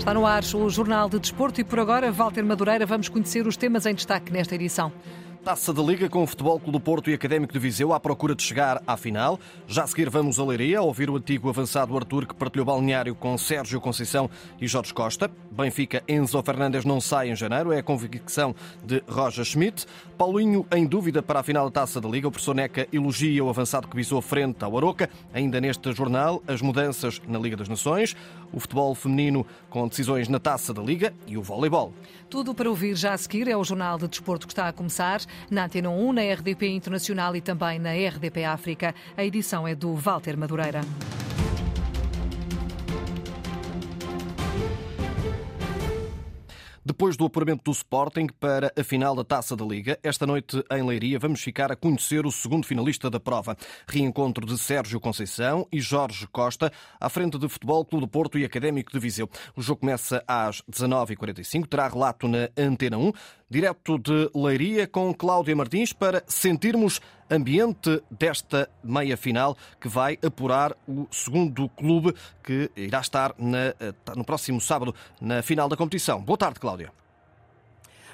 Está no ar o Jornal de Desporto e por agora, Walter Madureira, vamos conhecer os temas em destaque nesta edição. Taça da Liga com o Futebol Clube do Porto e Académico de Viseu à procura de chegar à final. Já a seguir vamos a Leiria, ouvir o antigo avançado Arthur que partilhou balneário com Sérgio Conceição e Jorge Costa. Benfica Enzo Fernandes não sai em janeiro, é a convicção de Roger Schmidt. Paulinho em dúvida para a final da Taça da Liga. O professor Neca elogia o avançado que visou frente ao Aroca. Ainda neste jornal, as mudanças na Liga das Nações, o futebol feminino com decisões na Taça da Liga e o voleibol. Tudo para ouvir já a seguir é o Jornal de Desporto que está a começar na Antena 1, na RDP Internacional e também na RDP África. A edição é do Walter Madureira. Depois do apuramento do Sporting para a final da Taça da Liga, esta noite em Leiria vamos ficar a conhecer o segundo finalista da prova. Reencontro de Sérgio Conceição e Jorge Costa à frente de Futebol Clube do Porto e Académico de Viseu. O jogo começa às 19h45, terá relato na Antena 1, direto de Leiria com Cláudia Martins para sentirmos ambiente desta meia final que vai apurar o segundo clube que irá estar na, eh, no próximo sábado na final da competição. Boa tarde, Cláudia.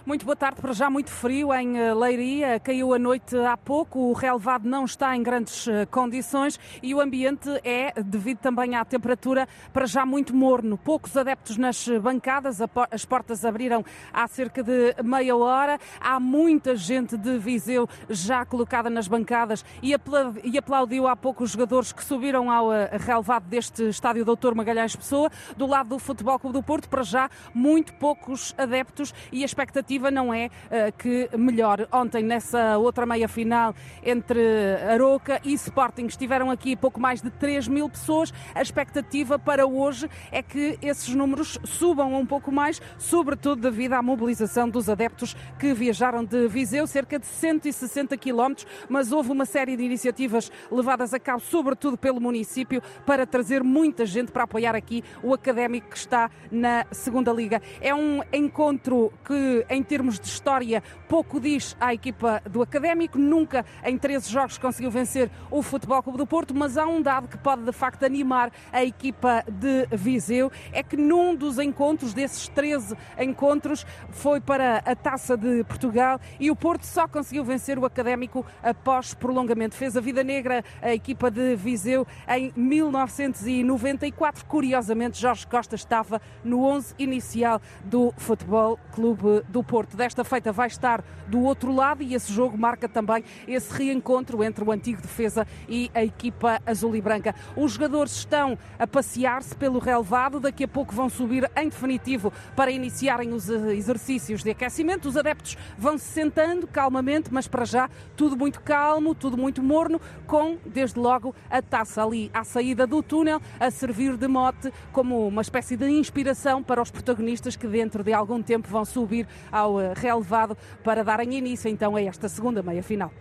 Muito boa tarde, para já muito frio em eh, Leiria, caiu a noite há pouco, o relevado não está em grandes eh, condições e o ambiente é, devido também à temperatura, para já muito morno. Poucos adeptos nas bancadas, as portas abriram há cerca de meia hora, há muita gente de Viseu já colocada nas bancadas e aplaudiu há pouco os jogadores que subiram ao eh, relevado deste estádio Doutor Magalhães Pessoa. Do lado do Futebol Clube do Porto, para já muito poucos adeptos e a expectativa expectativa não é uh, que melhore. Ontem, nessa outra meia final entre Aroca e Sporting, estiveram aqui pouco mais de 3 mil pessoas. A expectativa para hoje é que esses números subam um pouco mais, sobretudo devido à mobilização dos adeptos que viajaram de Viseu, cerca de 160 quilómetros, mas houve uma série de iniciativas levadas a cabo, sobretudo pelo município, para trazer muita gente para apoiar aqui o académico que está na segunda liga. É um encontro que, em termos de história, pouco diz à equipa do Académico. Nunca em 13 jogos conseguiu vencer o Futebol Clube do Porto, mas há um dado que pode de facto animar a equipa de Viseu: é que num dos encontros, desses 13 encontros, foi para a Taça de Portugal e o Porto só conseguiu vencer o Académico após prolongamento. Fez a vida negra a equipa de Viseu em 1994. Curiosamente, Jorge Costa estava no 11 inicial do Futebol Clube do Porto. Porto desta feita vai estar do outro lado e esse jogo marca também esse reencontro entre o antigo defesa e a equipa azul e branca. Os jogadores estão a passear-se pelo relevado, daqui a pouco vão subir em definitivo para iniciarem os exercícios de aquecimento. Os adeptos vão se sentando calmamente, mas para já tudo muito calmo, tudo muito morno, com desde logo a taça ali à saída do túnel a servir de mote como uma espécie de inspiração para os protagonistas que dentro de algum tempo vão subir ao eh, relevado para darem início então a esta segunda meia-final.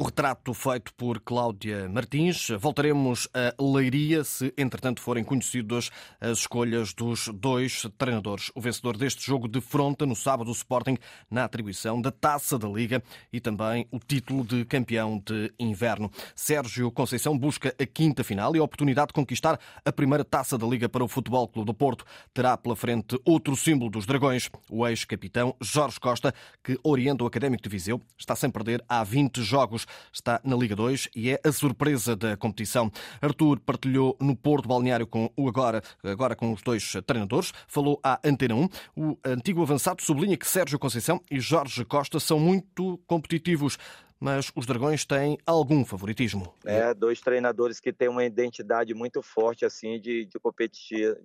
O retrato feito por Cláudia Martins. Voltaremos a Leiria se, entretanto, forem conhecidas as escolhas dos dois treinadores. O vencedor deste jogo defronta no sábado o Sporting na atribuição da Taça da Liga e também o título de campeão de inverno. Sérgio Conceição busca a quinta final e a oportunidade de conquistar a primeira Taça da Liga para o Futebol Clube do Porto. Terá pela frente outro símbolo dos Dragões, o ex-capitão Jorge Costa, que orienta o Académico de Viseu. Está sem perder há 20 jogos está na Liga 2 e é a surpresa da competição. Arthur partilhou no Porto Balneário com o agora, agora com os dois treinadores, falou à Antena 1. O antigo avançado sublinha que Sérgio Conceição e Jorge Costa são muito competitivos mas os Dragões têm algum favoritismo. É, dois treinadores que têm uma identidade muito forte assim de, de,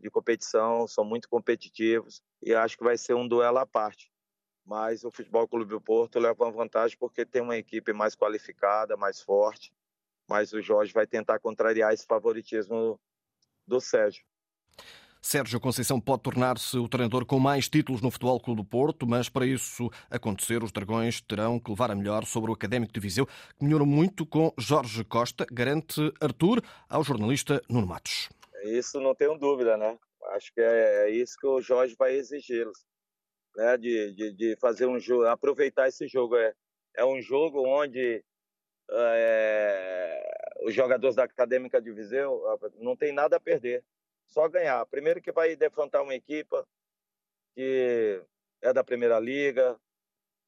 de competição, são muito competitivos e acho que vai ser um duelo à parte mas o Futebol Clube do Porto leva uma vantagem porque tem uma equipe mais qualificada, mais forte, mas o Jorge vai tentar contrariar esse favoritismo do Sérgio. Sérgio Conceição pode tornar-se o treinador com mais títulos no Futebol Clube do Porto, mas para isso acontecer, os Dragões terão que levar a melhor sobre o Académico de Viseu, que melhorou muito com Jorge Costa, garante Arthur ao jornalista Nuno Matos. Isso não tenho dúvida, né? Acho que é isso que o Jorge vai exigir-los né, de, de, de, fazer um jogo, aproveitar esse jogo. É, é um jogo onde é, os jogadores da Acadêmica de Viseu não tem nada a perder, só ganhar. Primeiro que vai defrontar uma equipe, que é da Primeira Liga,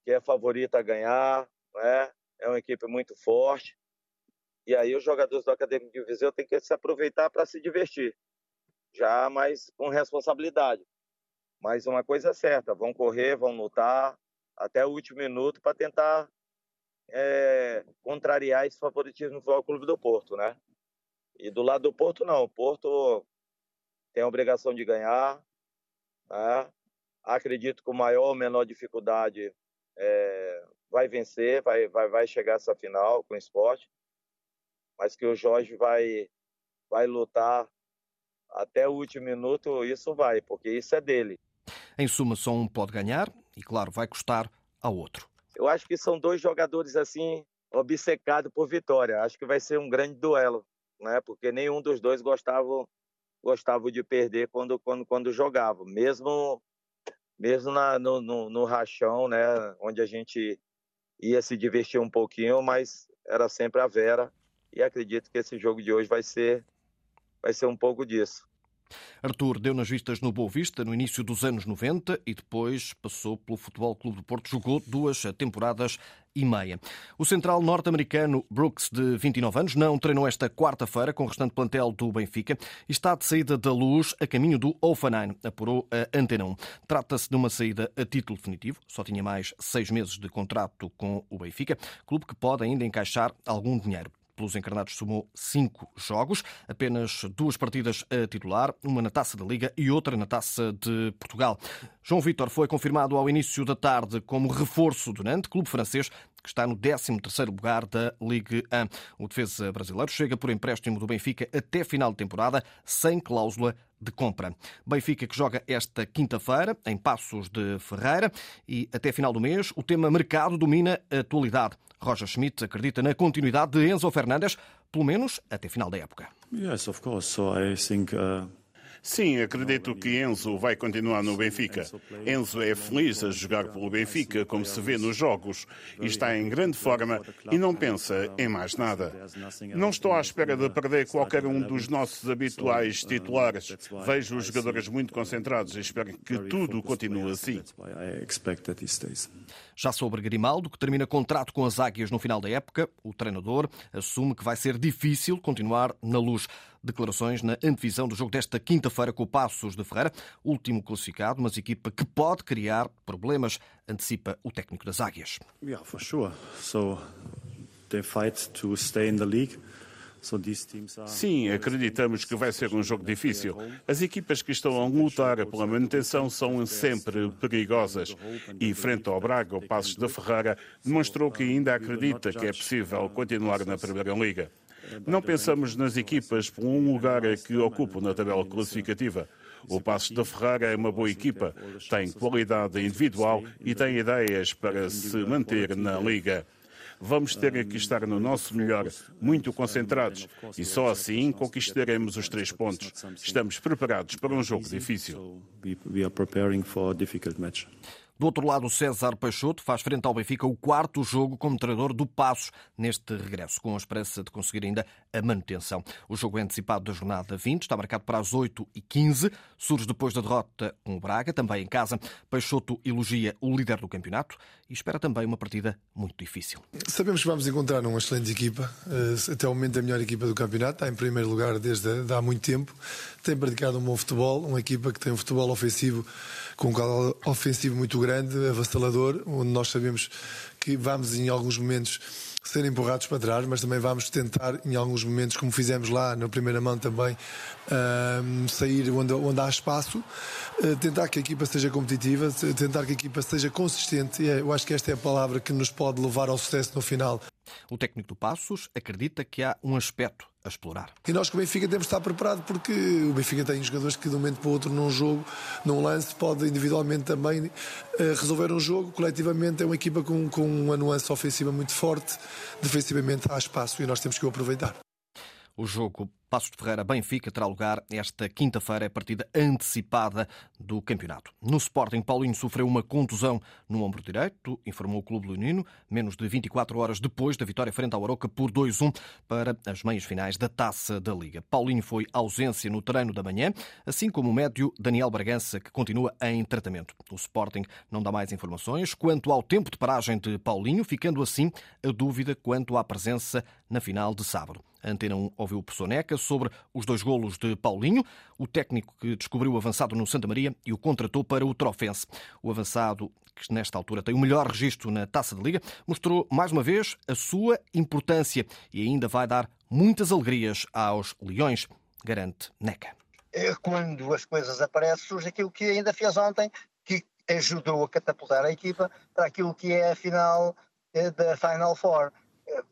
que é favorita a ganhar, né? é uma equipe muito forte. E aí os jogadores do Acadêmico de Viseu têm que se aproveitar para se divertir, já mais com responsabilidade. Mas uma coisa é certa, vão correr, vão lutar até o último minuto para tentar é, contrariar esse favoritismo do Clube do Porto, né? E do lado do Porto, não. O Porto tem a obrigação de ganhar. Né? Acredito que o maior ou menor dificuldade é, vai vencer, vai, vai, vai chegar essa final com o esporte. Mas que o Jorge vai, vai lutar até o último minuto, isso vai, porque isso é dele. Em suma, só um pode ganhar e, claro, vai custar ao outro. Eu acho que são dois jogadores assim obcecados por vitória. Acho que vai ser um grande duelo, né? Porque nenhum dos dois gostava gostava de perder quando quando quando jogava, mesmo mesmo na, no, no, no rachão, né? Onde a gente ia se divertir um pouquinho, mas era sempre a Vera. E acredito que esse jogo de hoje vai ser vai ser um pouco disso. Arthur deu nas vistas no Boa Vista no início dos anos 90 e depois passou pelo Futebol Clube do Porto. Jogou duas temporadas e meia. O central norte-americano Brooks, de 29 anos, não treinou esta quarta-feira com o restante plantel do Benfica e está de saída da luz a caminho do Offenheim, apurou a Antena 1. Trata-se de uma saída a título definitivo, só tinha mais seis meses de contrato com o Benfica, clube que pode ainda encaixar algum dinheiro pelos encarnados somou cinco jogos, apenas duas partidas a titular, uma na Taça da Liga e outra na Taça de Portugal. João Vitor foi confirmado ao início da tarde como reforço do Nantes, clube francês que está no 13º lugar da Ligue 1. O defesa brasileiro chega por empréstimo do Benfica até final de temporada, sem cláusula de compra. Benfica que joga esta quinta-feira em Passos de Ferreira e até final do mês o tema mercado domina a atualidade. Roger Schmidt acredita na continuidade de Enzo Fernandes, pelo menos até final da época. Yes, of course. So I think uh... Sim, acredito que Enzo vai continuar no Benfica. Enzo é feliz a jogar pelo Benfica, como se vê nos jogos, e está em grande forma e não pensa em mais nada. Não estou à espera de perder qualquer um dos nossos habituais titulares. Vejo os jogadores muito concentrados e espero que tudo continue assim. Já sobre Grimaldo, que termina contrato com as Águias no final da época, o treinador assume que vai ser difícil continuar na luz. Declarações na antevisão do jogo desta quinta-feira com o Passos de Ferreira, último classificado, mas equipa que pode criar problemas, antecipa o técnico das Águias. Yeah, for sure. So they fight to stay in the league. Sim, acreditamos que vai ser um jogo difícil. As equipas que estão a lutar pela manutenção são sempre perigosas. E frente ao Braga, o Passos da Ferrara demonstrou que ainda acredita que é possível continuar na Primeira Liga. Não pensamos nas equipas por um lugar que ocupam na tabela classificativa. O Passo da Ferrara é uma boa equipa, tem qualidade individual e tem ideias para se manter na Liga. Vamos ter que estar no nosso melhor, muito concentrados, e só assim conquistaremos os três pontos. Estamos preparados para um jogo difícil. Do outro lado, César Peixoto faz frente ao Benfica o quarto jogo como treinador do Passos neste regresso, com a esperança de conseguir ainda a manutenção. O jogo é antecipado da jornada 20, está marcado para as 8h15, surge depois da derrota com o Braga, também em casa. Peixoto elogia o líder do campeonato e espera também uma partida muito difícil. Sabemos que vamos encontrar uma excelente equipa, eh, até o momento a melhor equipa do campeonato, está em primeiro lugar desde há muito tempo, tem praticado um bom futebol, uma equipa que tem um futebol ofensivo com um quadro ofensivo muito grande, avassalador, onde nós sabemos que vamos em alguns momentos ser empurrados para trás, mas também vamos tentar, em alguns momentos, como fizemos lá na primeira mão também, uh, sair onde, onde há espaço, uh, tentar que a equipa seja competitiva, tentar que a equipa seja consistente. É, eu acho que esta é a palavra que nos pode levar ao sucesso no final. O técnico do Passos acredita que há um aspecto a explorar. E nós com o Benfica temos de estar preparado porque o Benfica tem jogadores que de um momento para o outro num jogo, num lance, pode individualmente também eh, resolver um jogo. Coletivamente é uma equipa com, com uma nuance ofensiva muito forte, defensivamente há espaço e nós temos que o aproveitar. O jogo Passos de Ferreira Benfica terá lugar esta quinta-feira, a partida antecipada do campeonato. No Sporting, Paulinho sofreu uma contusão no ombro direito, informou o Clube Leonino, menos de 24 horas depois da vitória frente ao Aroca por 2-1 para as meias finais da Taça da Liga. Paulinho foi ausência no treino da manhã, assim como o médio Daniel Bragança, que continua em tratamento. O Sporting não dá mais informações quanto ao tempo de paragem de Paulinho, ficando assim a dúvida quanto à presença na final de sábado. Antena 1 ouviu o Soneca sobre os dois golos de Paulinho, o técnico que descobriu o avançado no Santa Maria e o contratou para o Trofense. O avançado, que nesta altura tem o melhor registro na Taça de Liga, mostrou mais uma vez a sua importância e ainda vai dar muitas alegrias aos Leões, garante Neca. É, quando as coisas aparecem, surge aquilo que ainda fez ontem, que ajudou a catapultar a equipa para aquilo que é a final eh, da Final Four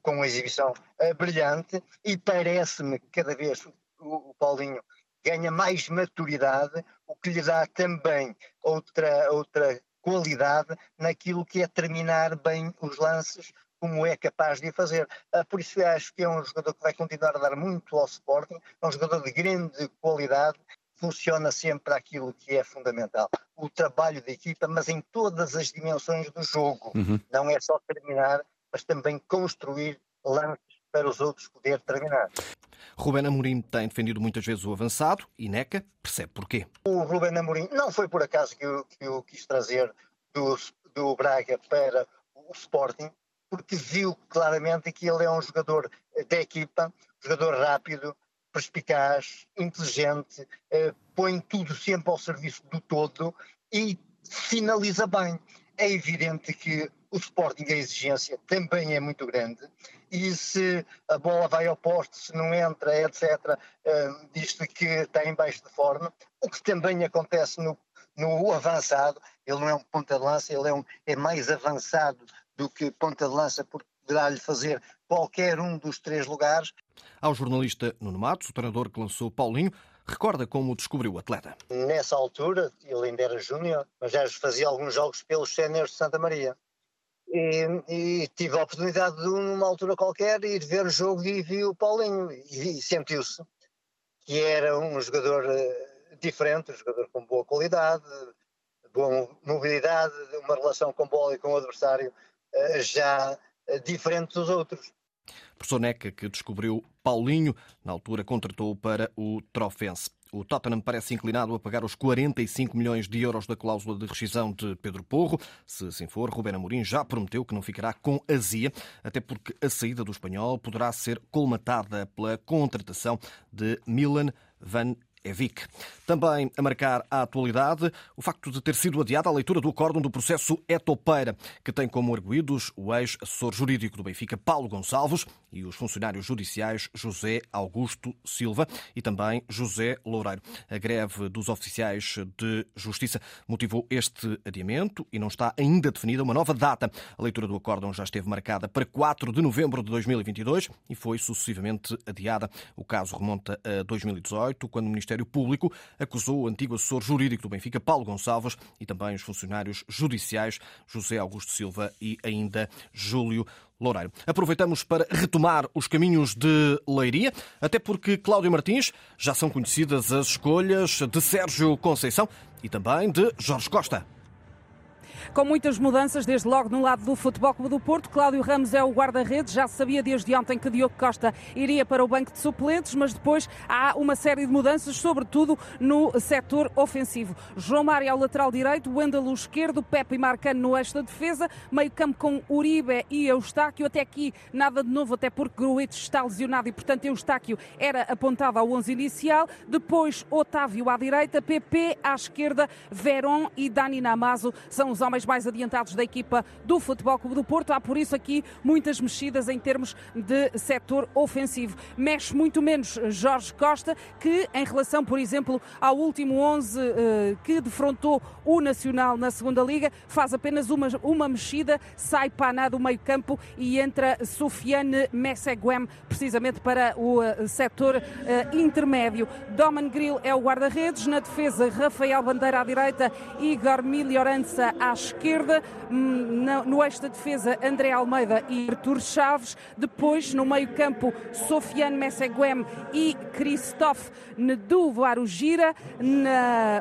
com uma exibição uh, brilhante e parece-me que cada vez o, o, Paulinho ganha mais maturidade, o que lhe dá também outra, outra qualidade naquilo que é terminar bem os lances, como é capaz de fazer. Uh, por isso acho que é um jogador que vai continuar a dar muito ao Sporting, é um jogador de grande qualidade, funciona sempre aquilo que é fundamental, o trabalho da equipa, mas em todas as dimensões do jogo. Uhum. Não é só terminar, mas também construir lances para os outros poder terminar. Rubén Amorim tem defendido muitas vezes o avançado e Neca percebe porquê. O Rubén Amorim não foi por acaso que eu, que eu quis trazer do, do Braga para o Sporting, porque viu claramente que ele é um jogador da equipa, jogador rápido, perspicaz, inteligente, eh, põe tudo sempre ao serviço do todo e finaliza bem. É evidente que o Sporting, a exigência também é muito grande e se a bola vai ao poste, se não entra, etc., uh, diz-se que está em baixo de forma, o que também acontece no, no avançado, ele não é um ponta de lança, ele é, um, é mais avançado do que ponta de lança, porque poderá-lhe fazer qualquer um dos três lugares. Ao jornalista Nuno Matos, o treinador que lançou Paulinho, recorda como descobriu o atleta. Nessa altura, ele ainda era júnior, mas já fazia alguns jogos pelos séniores de Santa Maria. E, e, tive a oportunidade de, numa altura qualquer, ir ver o jogo e vi o Paulinho e, e sentiu-se que era um jogador uh, diferente, um jogador com boa qualidade, boa mobilidade, uma relação com bola e com o adversário uh, já uh, diferente dos outros. Professor Neca, que descobriu Paulinho, na altura contratou para o Trofense. O Tottenham parece inclinado a pagar os 45 milhões de euros da cláusula de rescisão de Pedro Porro. Se assim for, Rubén Amorim já prometeu que não ficará com azia, até porque a saída do espanhol poderá ser colmatada pela contratação de Milan Van Evic. Também a marcar a atualidade o facto de ter sido adiada a leitura do acórdão do processo Etopeira, que tem como arguídos o ex-assessor jurídico do Benfica, Paulo Gonçalves, e os funcionários judiciais José Augusto Silva e também José Loureiro. A greve dos oficiais de justiça motivou este adiamento e não está ainda definida uma nova data. A leitura do acórdão já esteve marcada para 4 de novembro de 2022 e foi sucessivamente adiada. O caso remonta a 2018, quando o Ministério Público acusou o antigo assessor jurídico do Benfica, Paulo Gonçalves, e também os funcionários judiciais José Augusto Silva e ainda Júlio Loureiro. Aproveitamos para retomar os caminhos de Leiria, até porque Cláudio Martins já são conhecidas as escolhas de Sérgio Conceição e também de Jorge Costa com muitas mudanças, desde logo no lado do Futebol Clube do Porto. Cláudio Ramos é o guarda-redes, já sabia desde ontem que Diogo Costa iria para o banco de suplentes, mas depois há uma série de mudanças, sobretudo no setor ofensivo. João Mário ao lateral direito, Wendel esquerdo, Pepe e Marcano no eixo da defesa, meio campo com Uribe e Eustáquio. Até aqui nada de novo, até porque Gruites está lesionado e, portanto, Eustáquio era apontado ao 11 inicial. Depois, Otávio à direita, PP à esquerda, Verón e Dani Namazo são os homens mais adiantados da equipa do Futebol Clube do Porto. Há por isso aqui muitas mexidas em termos de setor ofensivo. Mexe muito menos Jorge Costa, que em relação, por exemplo, ao último 11 eh, que defrontou o Nacional na segunda Liga, faz apenas uma, uma mexida, sai Paná do meio campo e entra Sofiane Messeguem, precisamente para o uh, setor uh, intermédio. Doman Grill é o guarda-redes, na defesa Rafael Bandeira à direita, Igor Miliorança à esquerda hum, no eixo da defesa, André Almeida e Artur Chaves. Depois, no meio-campo, Sofiane Messeguem e Christophe Nedu-Varugira.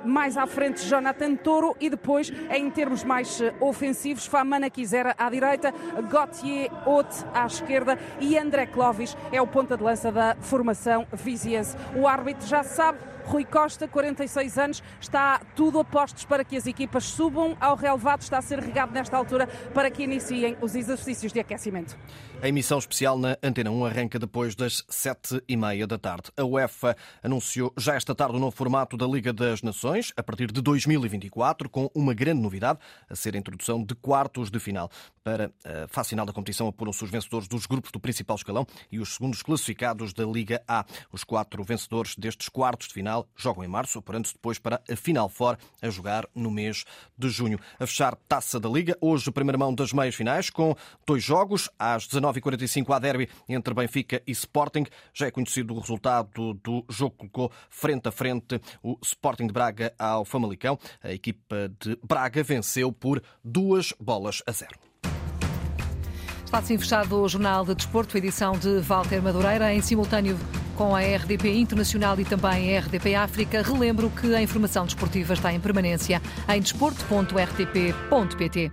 Mais à frente, Jonathan Toro. E depois, em termos mais eh, ofensivos, Famana Quisera à direita, Gauthier Haute à esquerda e André Clovis é o ponta de lança da formação viziense. O árbitro já sabe Rui Costa, 46 anos, está tudo a postos para que as equipas subam ao relevado, está a ser regado nesta altura para que iniciem os exercícios de aquecimento. A emissão especial na Antena 1 arranca depois das sete e meia da tarde. A UEFA anunciou já esta tarde o novo formato da Liga das Nações, a partir de 2024, com uma grande novidade, a ser a introdução de quartos de final. Para a fase final da competição apuram-se os vencedores dos grupos do principal escalão e os segundos classificados da Liga A. Os quatro vencedores destes quartos de final jogam em março, apurando-se depois para a Final Four, a jogar no mês de junho. A fechar Taça da Liga, hoje primeira mão das meias finais, com dois jogos, às 19h45 a derby entre Benfica e Sporting. Já é conhecido o resultado do jogo que colocou frente a frente o Sporting de Braga ao Famalicão. A equipa de Braga venceu por duas bolas a zero. Está assim fechado o Jornal de Desporto, edição de Walter Madureira, em simultâneo com a RDP Internacional e também a RDP África. Relembro que a informação desportiva está em permanência em desporto.rtp.pt.